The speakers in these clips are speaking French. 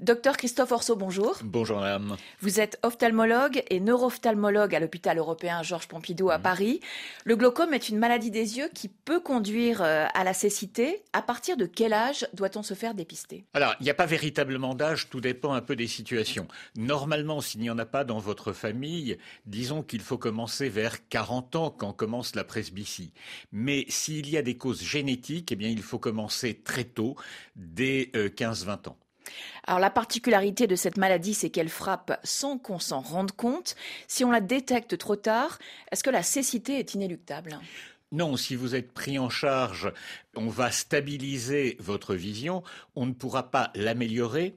Docteur Christophe Orso, bonjour. Bonjour madame. Vous êtes ophtalmologue et neuro-ophtalmologue à l'hôpital européen Georges Pompidou à mhm. Paris. Le glaucome est une maladie des yeux qui peut conduire euh, à la cécité. À partir de quel âge doit-on se faire dépister? Alors, il n'y a pas véritablement d'âge, tout dépend un peu des situations. Normalement, s'il n'y en a pas dans votre famille, disons qu'il faut commencer vers 40 ans quand commence la presbytie. Mais s'il y a des causes génétiques, eh bien, il faut commencer très tôt, dès 15-20 euh, ans. Alors la particularité de cette maladie, c'est qu'elle frappe sans qu'on s'en rende compte. Si on la détecte trop tard, est-ce que la cécité est inéluctable? Non, si vous êtes pris en charge, on va stabiliser votre vision, on ne pourra pas l'améliorer,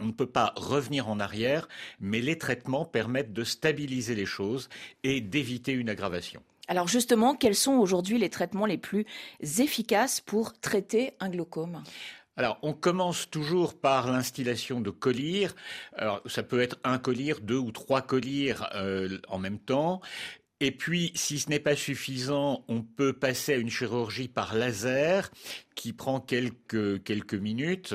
on ne peut pas revenir en arrière, mais les traitements permettent de stabiliser les choses et d'éviter une aggravation. Alors justement, quels sont aujourd'hui les traitements les plus efficaces pour traiter un glaucome? Alors, on commence toujours par l'instillation de collyres. Alors, ça peut être un collyre, deux ou trois collyres euh, en même temps. Et puis, si ce n'est pas suffisant, on peut passer à une chirurgie par laser qui prend quelques, quelques minutes.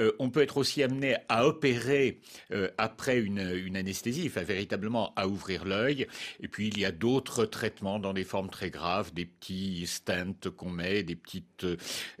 Euh, on peut être aussi amené à opérer euh, après une, une, anesthésie, enfin véritablement à ouvrir l'œil. Et puis, il y a d'autres traitements dans des formes très graves, des petits stents qu'on met, des, petites,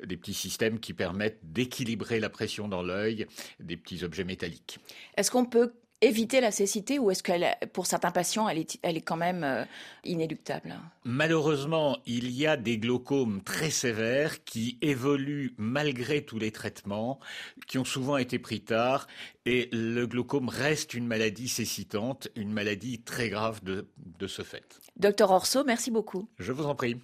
des petits systèmes qui permettent d'équilibrer la pression dans l'œil, des petits objets métalliques. Est-ce qu'on peut éviter la cécité ou est-ce qu'elle, pour certains patients, elle est, elle est quand même euh, inéluctable? Malheureusement, il y a des glaucomes très sévères qui évoluent malgré tous les traitements, qui ont souvent été pris tard, et le glaucome reste une maladie cécitante, une maladie très grave de, de ce fait. Docteur Orso, merci beaucoup. Je vous en prie.